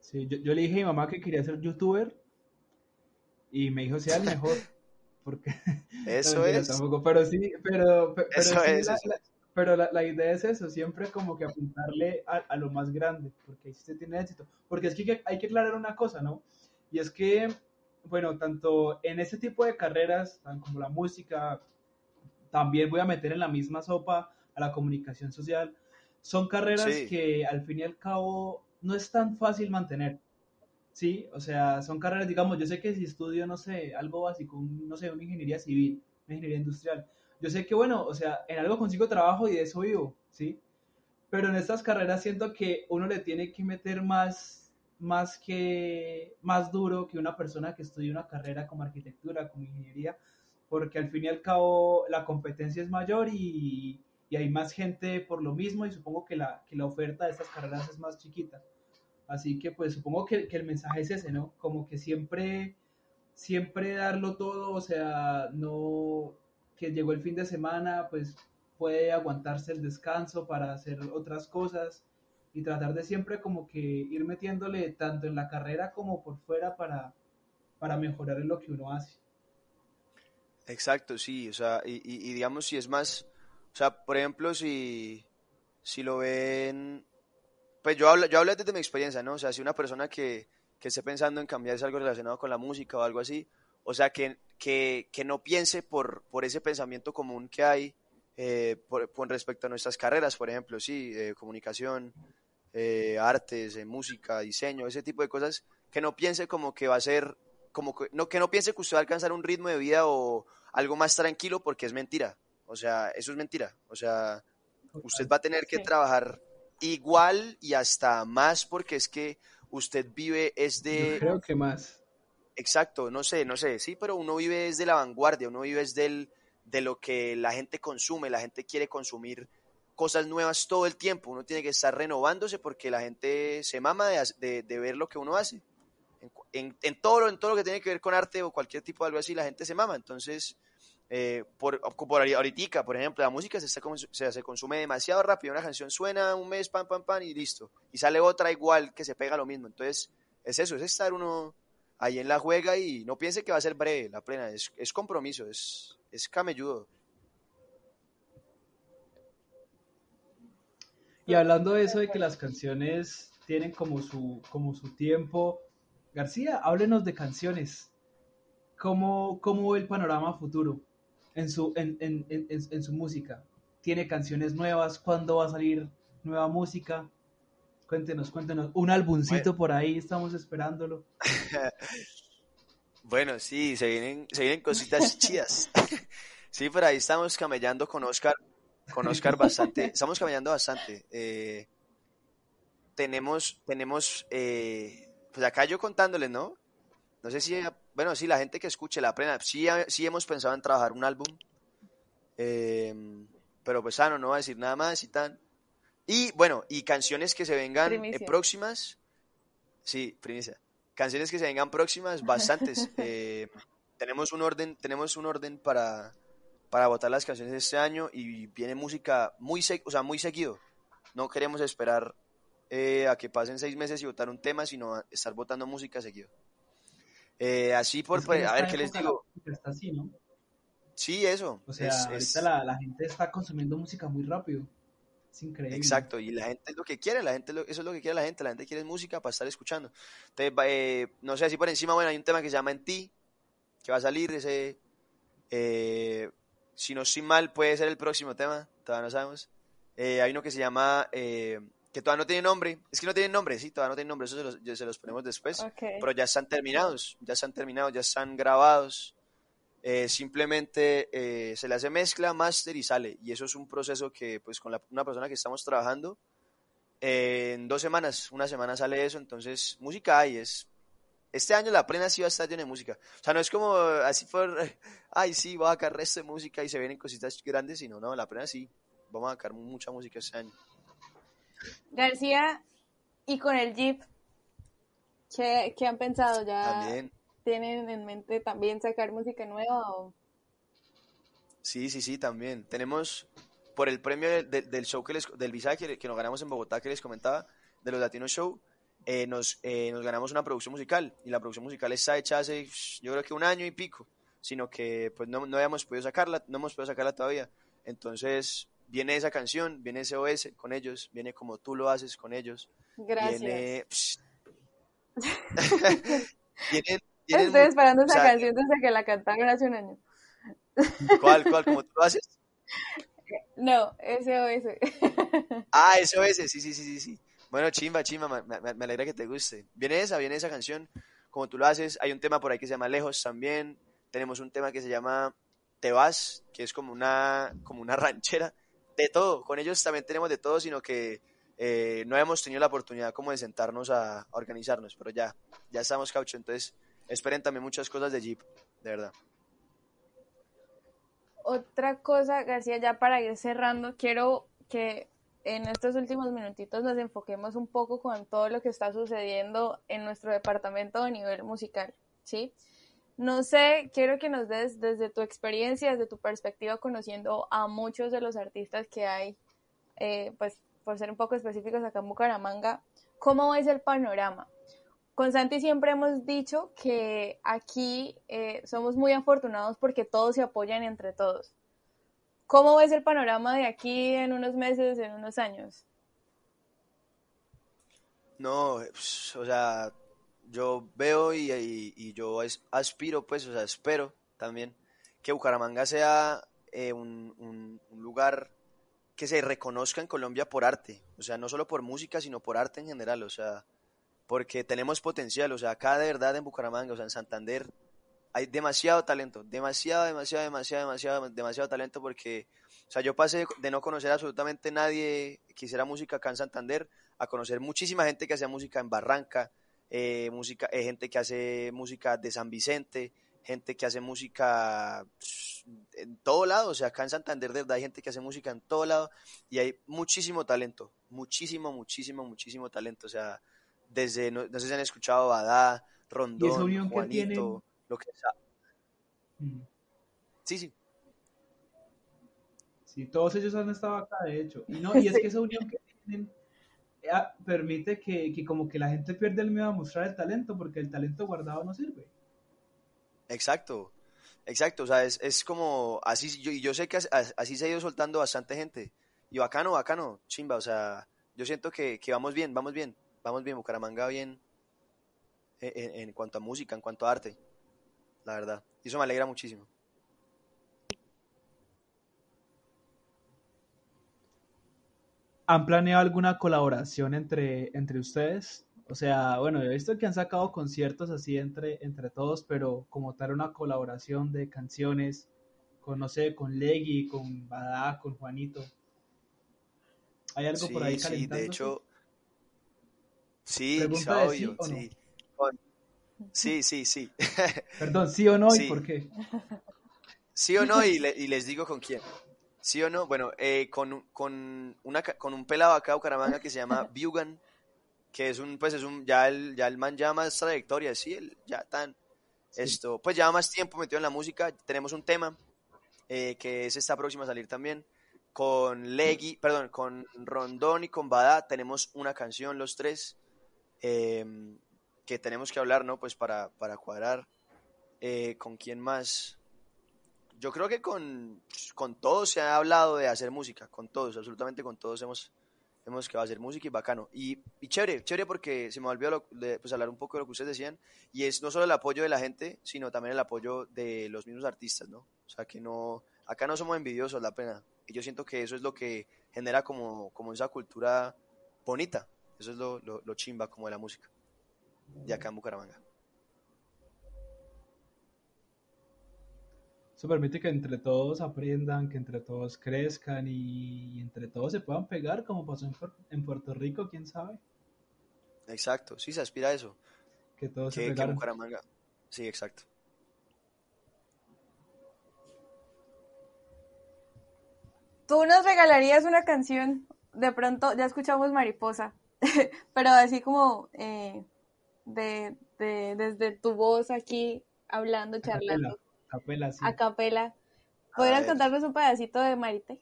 Sí, yo, yo, le dije a mi mamá que quería ser youtuber y me dijo, sea el mejor. Porque, *laughs* eso es. Tampoco, pero sí, pero, pero, eso es, la, pero la, la, idea es eso, siempre como que apuntarle a, a, lo más grande, porque ahí sí se tiene éxito. Porque es que hay que aclarar una cosa, ¿no? Y es que, bueno, tanto en ese tipo de carreras, como la música, también voy a meter en la misma sopa a la comunicación social. Son carreras sí. que al fin y al cabo no es tan fácil mantener. Sí, o sea, son carreras, digamos, yo sé que si estudio, no sé, algo básico, no sé, una ingeniería civil, una ingeniería industrial, yo sé que, bueno, o sea, en algo consigo trabajo y de eso vivo, ¿sí? Pero en estas carreras siento que uno le tiene que meter más, más que, más duro que una persona que estudia una carrera como arquitectura, como ingeniería, porque al fin y al cabo la competencia es mayor y, y hay más gente por lo mismo y supongo que la, que la oferta de estas carreras es más chiquita. Así que pues supongo que, que, el mensaje es ese, ¿no? Como que siempre, siempre darlo todo, o sea, no que llegó el fin de semana, pues puede aguantarse el descanso para hacer otras cosas y tratar de siempre como que ir metiéndole tanto en la carrera como por fuera para, para mejorar en lo que uno hace. Exacto, sí, o sea, y, y, digamos si es más, o sea, por ejemplo, si, si lo ven pues yo hablo, yo hablo desde mi experiencia, ¿no? O sea, si una persona que, que esté pensando en cambiarse algo relacionado con la música o algo así, o sea, que, que, que no piense por, por ese pensamiento común que hay eh, por, con respecto a nuestras carreras, por ejemplo, sí, eh, comunicación, eh, artes, música, diseño, ese tipo de cosas, que no piense como que va a ser como que no, que no piense que usted va a alcanzar un ritmo de vida o algo más tranquilo porque es mentira. O sea, eso es mentira. O sea, usted va a tener que trabajar igual y hasta más porque es que usted vive es Yo de... creo que más. Exacto, no sé, no sé, sí, pero uno vive desde la vanguardia, uno vive desde el, de lo que la gente consume, la gente quiere consumir cosas nuevas todo el tiempo, uno tiene que estar renovándose porque la gente se mama de, de- de ver lo que uno hace. En, cu- en- en todo en todo lo que tiene que ver con arte o cualquier tipo de algo así, la gente se mama, entonces, eh, por, por ahori- ahoritica, por ejemplo, la música se, se, se consume demasiado rápido, una canción suena un mes, pam, pam, pam, y listo, y sale otra igual que se pega lo mismo, entonces, es eso, es estar uno ahí en la juega y no piense que va a ser breve, la plena, es, es compromiso, es, es camelludo. Y hablando de eso de que las canciones tienen como su, como su tiempo, García, háblenos de canciones. ¿Cómo, cómo el panorama futuro en su, en, en, en, en- en su música? ¿Tiene canciones nuevas? ¿Cuándo va a salir nueva música? Cuéntenos, cuéntenos. Un albumcito por ahí, estamos esperándolo. *laughs* Bueno, sí, se vienen, se vienen cositas *laughs* chidas. *laughs* Sí, por ahí estamos camellando con Oscar, con Oscar bastante, estamos camellando bastante. Eh, tenemos, tenemos, eh, pues acá yo contándoles, ¿no? No sé si, bueno, sí, la gente que escuche la plena, sí, sí hemos pensado en trabajar un álbum, eh, pero pues ah, no, voy a decir nada más y tan. Y bueno, y canciones que se vengan eh, próximas, sí, primicia. Canciones que se vengan próximas, bastantes. *laughs* Eh, tenemos un orden, tenemos un orden para, para votar las canciones de este año y viene música muy, o sea, muy seguido. No queremos esperar eh, a que pasen seis meses y votar un tema, sino a estar votando música seguido. Eh, así por, Es que pues, a ver qué les digo. Está así, ¿no? Sí, eso. O sea, es- ahorita es- la, la gente está consumiendo música muy rápido. Es increíble. Exacto, y la gente es lo que quiere, la gente lo- eso es lo que quiere la gente, la gente quiere música para estar escuchando. Entonces, eh, no sé, así por encima, bueno, hay un tema que se llama En ti, que va a salir, ese, eh, si no estoy mal, puede ser el próximo tema, todavía no sabemos. Eh, hay uno que se llama, eh, que todavía no tiene nombre, es que no tiene nombre, sí, todavía no tiene nombre, eso se los, se los ponemos después, Ok. pero ya están terminados, ya están terminados, ya están grabados. Eh, simplemente eh, se le hace mezcla, máster y sale. Y eso es un proceso que, pues, con la- una persona que estamos trabajando, eh, en dos semanas, una semana sale eso. Entonces, música hay. Es, este año la plena sí va a estar llena de música. O sea, no es como así por, *laughs* ay, sí, voy a sacar resto de música y se vienen cositas grandes, sino, no, la plena sí. Vamos a sacar mucha música este año. García, y con el Jeep, ¿qué, qué han pensado? ¿Ya También. tienen en mente también sacar música nueva? O... Sí, sí, sí, también. Tenemos por el premio del, del- del show que les, del visa que, que nos ganamos en Bogotá que les comentaba, de los Latinos Show, eh, nos, eh, nos ganamos una producción musical y la producción musical está hecha hace yo creo que un año y pico, sino que pues no, no habíamos podido sacarla, no hemos podido sacarla todavía. Entonces viene esa canción, viene ese OS con ellos, viene como tú lo haces con ellos. Gracias. *laughs* Viene... vienen, vienen Estoy esperando esa canción desde que la cantaron hace un año. ¿Cuál, cuál? ¿Cómo tú lo haces? No, SOS. Ah, SOS, sí, sí, sí, sí, sí. Bueno, chimba, chimba, me, me- me alegra que te guste. Viene esa, viene esa canción, como tú lo haces. Hay un tema por ahí que se llama Lejos también. Tenemos un tema que se llama Te vas, que es como una, como una *laughs* ranchera. De todo, con ellos también tenemos de todo, sino que eh, no hemos tenido la oportunidad como de sentarnos a, organizarnos, pero ya, ya estamos caucho, entonces esperen también muchas cosas de Jeep, de verdad. Otra cosa, García, ya para ir cerrando, quiero que en estos últimos minutitos nos enfoquemos un poco con todo lo que está sucediendo en nuestro departamento a nivel musical, ¿sí? No sé, quiero que nos des desde tu experiencia, desde tu perspectiva, conociendo a muchos de los artistas que hay, eh, pues por ser un poco específicos acá en Bucaramanga, ¿cómo ves el panorama? Con Santi siempre hemos dicho que aquí eh, somos muy afortunados porque todos se apoyan entre todos. ¿Cómo ves el panorama de aquí en unos meses, en unos años? No, pues, o sea, yo veo y, yo aspiro, pues, o sea, espero también que Bucaramanga sea eh, un lugar que se reconozca en Colombia por arte, o sea, no solo por música, sino por arte en general, o sea, porque tenemos potencial, o sea, acá de verdad en Bucaramanga, o sea, en Santander, hay demasiado talento, demasiado, demasiado, demasiado, demasiado, demasiado talento porque, o sea, yo pasé de no conocer absolutamente nadie que hiciera música acá en Santander a conocer muchísima gente que hacía música en Barranca, eh, música, eh, gente que hace música de San Vicente, gente que hace música en todo lado, o sea, acá en Santander de verdad hay gente que hace música en todo lado y hay muchísimo talento, muchísimo, muchísimo, muchísimo talento, o sea, desde, no, sé si han escuchado Badá, Rondón, Juanito, lo que sea. Mm. Sí, sí. Sí, todos ellos han estado acá, de hecho. Y, no, y es *laughs* que esa unión que tienen permite que, que como que la gente pierde el miedo a mostrar el talento, porque el talento guardado no sirve. Exacto, exacto, o sea, es, es como, así, yo, yo sé que así, se ha ido soltando bastante gente, y bacano, bacano, chimba, o sea, yo siento que, que vamos bien, vamos bien, vamos bien, Bucaramanga bien en, en, cuanto a música, en cuanto a arte, la verdad, y eso me alegra muchísimo. ¿Han planeado alguna colaboración entre, entre ustedes? O sea, bueno, he visto que han sacado conciertos así entre, entre todos, pero como tal una colaboración de canciones con, no sé, con Leggy, con Badá, con Juanito. ¿Hay algo por ahí Sí, de hecho, sí, Pregunta sí, sí o no. sí. Sí, sí, sí. Perdón, ¿sí o no y Sí. por qué? ¿Sí o no? Y, le- y les digo con quién. ¿Sí o no? Bueno, eh, con, con, una, con un pelado acá de Bucaramanga que se llama *laughs* Bugan, que es un, pues es un, ya el, ya el man ya más trayectoria, sí, él ya tan, esto, pues ya más tiempo metido en la música, tenemos un tema, eh, que es esta próxima a salir también, con Leggy, perdón, con Rondón y con Badá, tenemos una canción los tres, em, que tenemos que hablar, ¿no? Pues para, para cuadrar, Eh, ¿con quién más? Yo creo que con, con todos se ha hablado de hacer música, con todos, absolutamente con todos hemos, hemos que va a hacer música y bacano. Y, y chévere, chévere porque se me olvidó lo- de, pues, hablar un poco de lo que ustedes decían, y es no solo el apoyo de la gente, sino también el apoyo de los mismos artistas, ¿no? O sea, que no, acá no somos envidiosos, la pena. Y yo siento que eso es lo que genera como, como esa cultura bonita, eso es lo, lo, lo chimba como de la música, de acá en Bucaramanga. Eso permite que entre todos aprendan, que entre todos crezcan y, y entre todos se puedan pegar, como pasó en, en Puerto Rico, quién sabe, Exacto, sí se aspira a eso. que todos se que, que. Bucaramanga. Sí, exacto. Tú nos regalarías una canción, de pronto ya escuchamos Mariposa, *laughs* pero así como eh, de, de- desde tu voz aquí hablando, *laughs* charlando, Capela, sí. a capela. ¿Podrías contarnos un pedacito de Marite?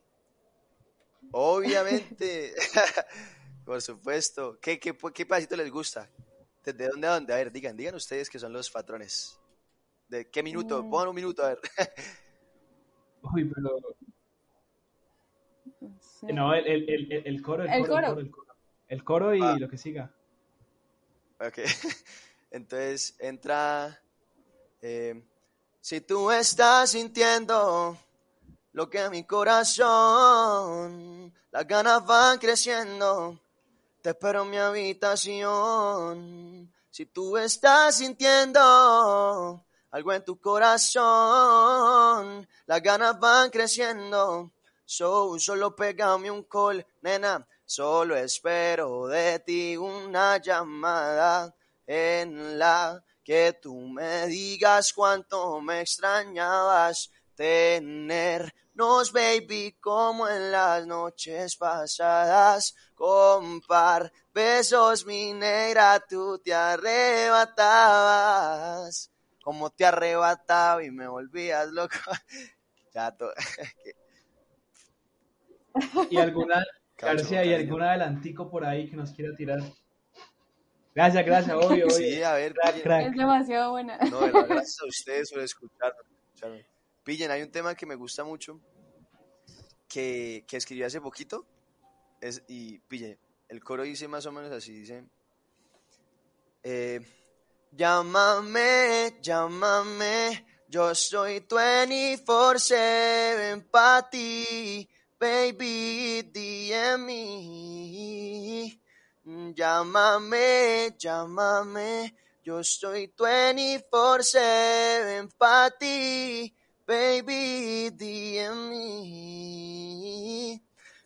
Obviamente, *laughs* por supuesto. ¿Qué, qué, qué pedacito les gusta? ¿Desde dónde a dónde? A ver, digan, digan ustedes que son los patrones. ¿De qué minuto? Mm. Pongan un minuto, a ver. *laughs* Uy, pero... No, el, el, el, el- el coro, el, El coro, coro. el coro, el coro. El coro y Ah. lo que siga. Ok. *laughs* Entonces entra. eh, si tú estás sintiendo lo que mi corazón, las ganas van creciendo. Te espero en mi habitación. Si tú estás sintiendo algo en tu corazón, las ganas van creciendo. So, solo pégame un call, nena. Solo espero de ti una llamada en la que tú me digas cuánto me extrañabas tenernos, baby, como en las noches pasadas. Con par besos, mi negra, tú te arrebatabas. Como te arrebataba y me volvías loco. *laughs* Ya, to- *laughs* Y alguna, García, y algún adelantico por ahí que nos quiera tirar. Gracias, gracias, obvio, *laughs* obvio. Sí, a ver, Crack, pillen. crack. Es demasiado buena. No, de verdad, gracias a *laughs* ustedes por escucharme. escucharme. Pillen, hay un tema que me gusta mucho, que, que escribí hace poquito, es, y pillen, el coro dice más o menos así, dice, eh, llámame, llámame, yo soy 24-7 para ti, baby, DM me. Mm, Llámame, llámame, yo estoy 24-7 para ti, baby, DM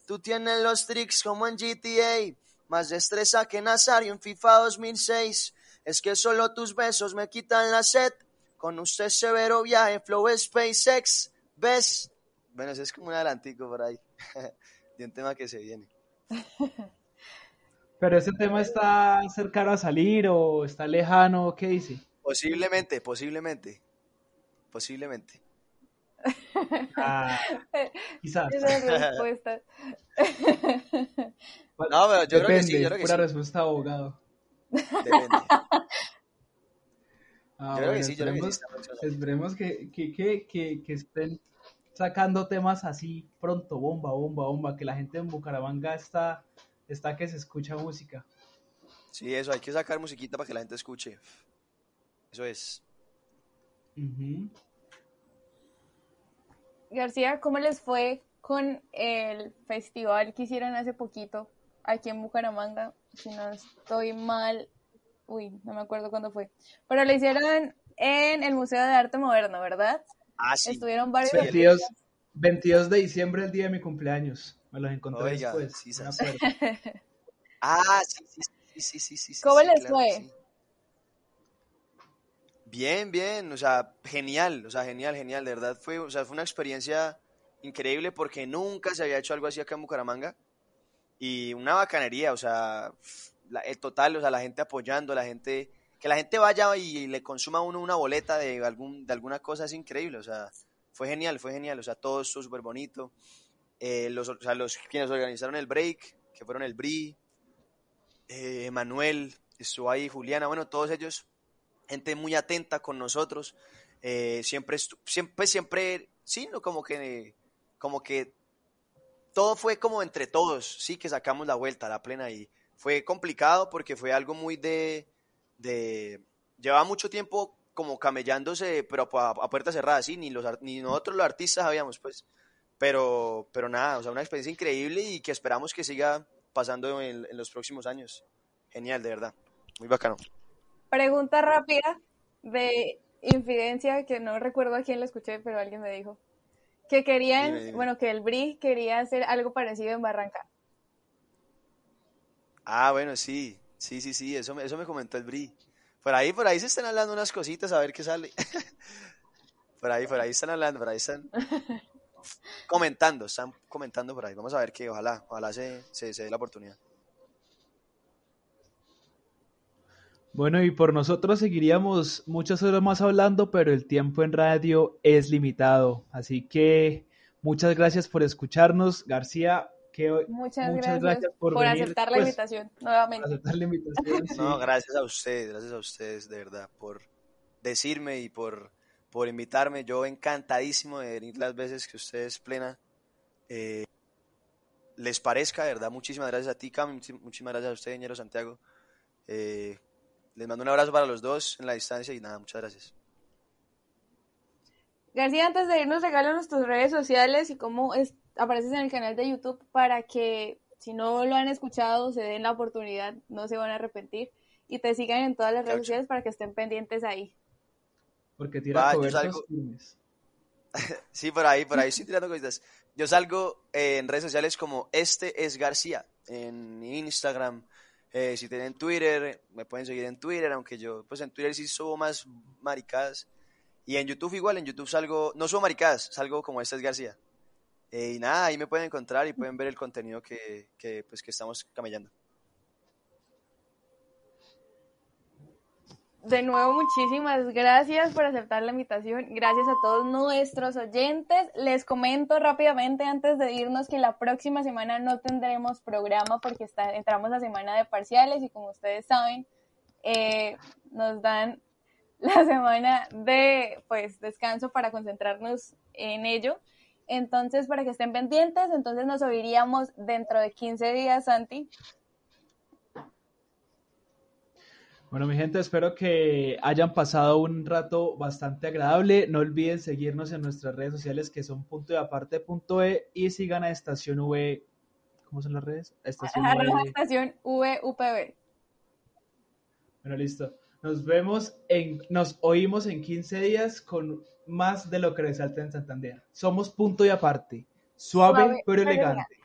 Tú tienes los tricks como en GTA, más destreza que Nazario en FIFA 2006. Es que solo tus besos me quitan la sed. Con usted severo viaje, flow SpaceX, ¿ves? Bueno, es como un adelantico por ahí, *laughs* de un tema que se viene. *laughs* Pero ese tema está cercano a salir o está lejano, ¿qué dice? Posiblemente, posiblemente, posiblemente. *laughs* Ah, quizás. Esa respuesta. *laughs* No, pero yo creo que sí, yo creo que pura sí. respuesta abogado. Depende. Ah, Yo creo que sí, yo creo que sí esperemos, que, que, que, que estén sacando temas así pronto, bomba, bomba, bomba, que la gente en Bucaramanga está, está que se escucha música. Sí, eso, hay que sacar musiquita para que la gente escuche. Eso es. García, ¿cómo les fue con el festival que hicieron hace poquito aquí en Bucaramanga? Si no estoy mal, uy, no me acuerdo cuándo fue, pero lo hicieron en el Museo de Arte Moderno, ¿verdad? Ah, sí. Estuvieron varios 22, 22 de diciembre, el día de mi cumpleaños. Me los encontré Oiga, después. sí, me sí. acuerdo. *laughs* Ah, sí, sí, sí, sí, sí, sí, sí, ¿Cómo sí, les claro fue? sí. Bien, bien, o sea, genial, o sea, genial, genial, de verdad fue, o sea, fue una experiencia increíble porque nunca se había hecho algo así acá en Bucaramanga y una bacanería, o sea, la- el total, o sea, la gente apoyando, la gente, que la gente vaya y, le consuma a uno una boleta de algún, de alguna cosa es increíble, o sea, fue genial, fue genial, o sea, todo estuvo súper bonito, eh, los, o sea, quienes organizaron el break, que fueron el BRI, eh, Manuel, estuvo ahí, Juliana, bueno, todos ellos, gente muy atenta con nosotros, eh, siempre, siempre, siempre, sí, como que, como que todo fue como entre todos, sí, que sacamos la vuelta la plena y fue complicado porque fue algo muy de, de, llevaba mucho tiempo como camellándose, pero a, a puerta cerrada, sí, ni, los, ni nosotros los artistas sabíamos, pues, pero, pero nada, o sea, una experiencia increíble y que esperamos que siga pasando en, en los próximos años. Genial, de verdad, muy bacano. Pregunta rápida de infidencia que no recuerdo a quién la escuché, pero alguien me dijo. Que querían, Dime, dime. bueno, que el BRI quería hacer algo parecido en Barranca. Ah, bueno, sí, sí, sí, sí, eso me, eso me comentó el Bri. Por ahí, por ahí se están hablando unas cositas a ver qué sale. *laughs* por ahí, por ahí están hablando, por ahí están *laughs* comentando, están comentando por ahí. Vamos a ver que ojalá, ojalá se, se, se dé la oportunidad. Bueno, y por nosotros seguiríamos muchas horas más hablando, pero el tiempo en radio es limitado. Así que muchas gracias por escucharnos. García, que Muchas, muchas gracias, por, por, venir, aceptar la pues, invitación nuevamente. aceptar la invitación. sí. No, gracias a ustedes, gracias a ustedes, de verdad, por decirme y por, por invitarme. Yo encantadísimo de venir las veces que ustedes plena eh, les parezca, de verdad. Muchísimas gracias a ti, Cam, muchí- muchísimas gracias a usted, Ñero Santiago. Eh, les mando un abrazo para los dos en la distancia y nada, muchas gracias. García, antes de irnos, regálanos tus redes sociales y cómo es, apareces en el canal de YouTube para que si no lo han escuchado, se den la oportunidad, no se van a arrepentir y te sigan en todas las redes sociales para que estén pendientes ahí. Porque tira Va, cobertos salgo- firmes. *laughs* Sí, por ahí, por ahí estoy *laughs* tirando cositas. Yo salgo eh, en redes sociales como este es García, en Instagram, eh, si tienen Twitter, me pueden seguir en Twitter, aunque yo, pues en Twitter sí subo más maricadas. Y en YouTube igual, en YouTube salgo, no subo maricadas, salgo como este es García. Eh, y nada, ahí me pueden encontrar y pueden ver el contenido que, que, pues, que estamos camellando. De nuevo, muchísimas gracias por aceptar la invitación. Gracias a todos nuestros oyentes. Les comento rápidamente antes de irnos que la próxima semana no tendremos programa porque está, entramos a semana de parciales y como ustedes saben, eh, nos dan *laughs* la semana de pues descanso para concentrarnos en ello. Entonces, para que estén pendientes, entonces nos oiríamos dentro de 15 días, Santi. Bueno, mi gente, espero que hayan pasado un rato bastante agradable. No olviden seguirnos en nuestras redes sociales que son punto y aparte punto e y sigan a Estación V ¿cómo son las redes? *laughs* Estación V. estación VUPB. Bueno, listo. Nos vemos en, nos oímos en 15 días con más de lo que resalta en Santander. Somos punto y aparte. Suave, pero elegante.